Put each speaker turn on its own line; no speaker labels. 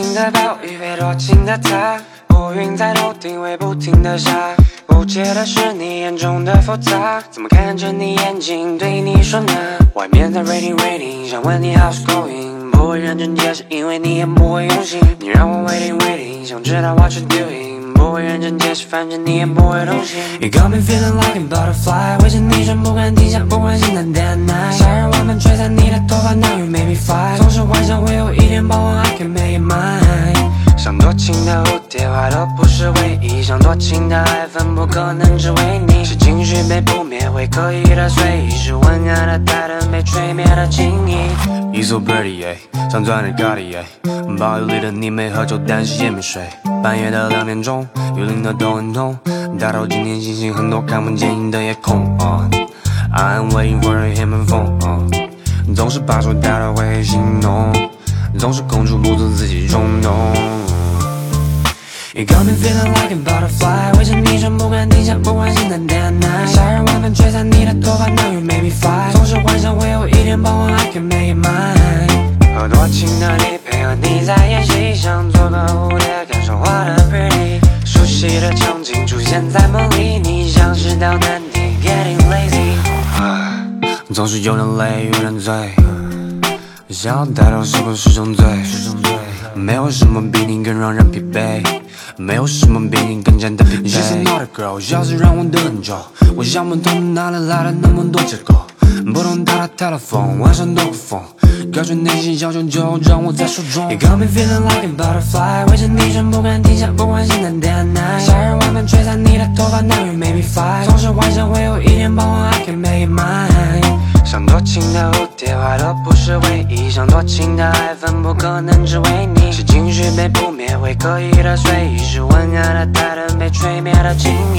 情的暴雨，多情的他，乌云在头顶会不停的下。不解的是你眼中的复杂，怎么看着你眼睛对你说呢？外面在 raining raining，想问你 how's going，不会认真解释，因为你也不会用心。你让我 waiting waiting，想知道 what you doing，不会认真解释，反正你也不会动心。You got me feeling like a butterfly，围着你转不敢停下，不管心淡淡奶。夏日晚风吹散你的头发，Now you make me fly，总是幻想会有一天把我多情的蝴蝶，坏的不是唯一。像多情的爱粉，不可能只为你。是情绪被扑灭，会刻意的随意。是昏暗的太灯被吹灭的轻易。
You so pretty，想钻的咖喱，包里的你没喝酒，但是也没睡。半夜的两点钟，幽灵的头很痛。大到今天星星很多，看不见你的夜空。I'm waiting for a human phone，总是怕说大到会心动，总是控制不住自己冲动。
You got me feeling like a butterfly，围着你转不敢停下，不管心淡淡奶。夏日晚风吹散你的头发，Now you make me fly，总是幻想会有一天傍晚 I can make it mine。和多情的你配合你在演戏，想做个蝴蝶，感受花的 pretty。熟悉的场景出现在梦里，你像是道难题，getting lazy。
总是有点累，有点醉，想要带到是不是种罪？没有什么比你更让人疲惫，没有什么比你更加的疲惫。She's not a girl，要是让我等很久，我想不通哪里来的那么多借口。拨通她的 telephone，晚上兜个风，告诉内心小九九，让我在手中。
You got me feeling like a butterfly，围着你转不敢停下，不管现在 day night。夏日晚风吹散你的头发，Now you make me fly，总是幻想会有一天傍晚 I can make it mine。像多情的蝴蝶，花朵不是唯一。像多情的爱分，不可能只为你。是情绪被扑灭，会刻意的随意。是温暖的太灯被吹灭的轻易。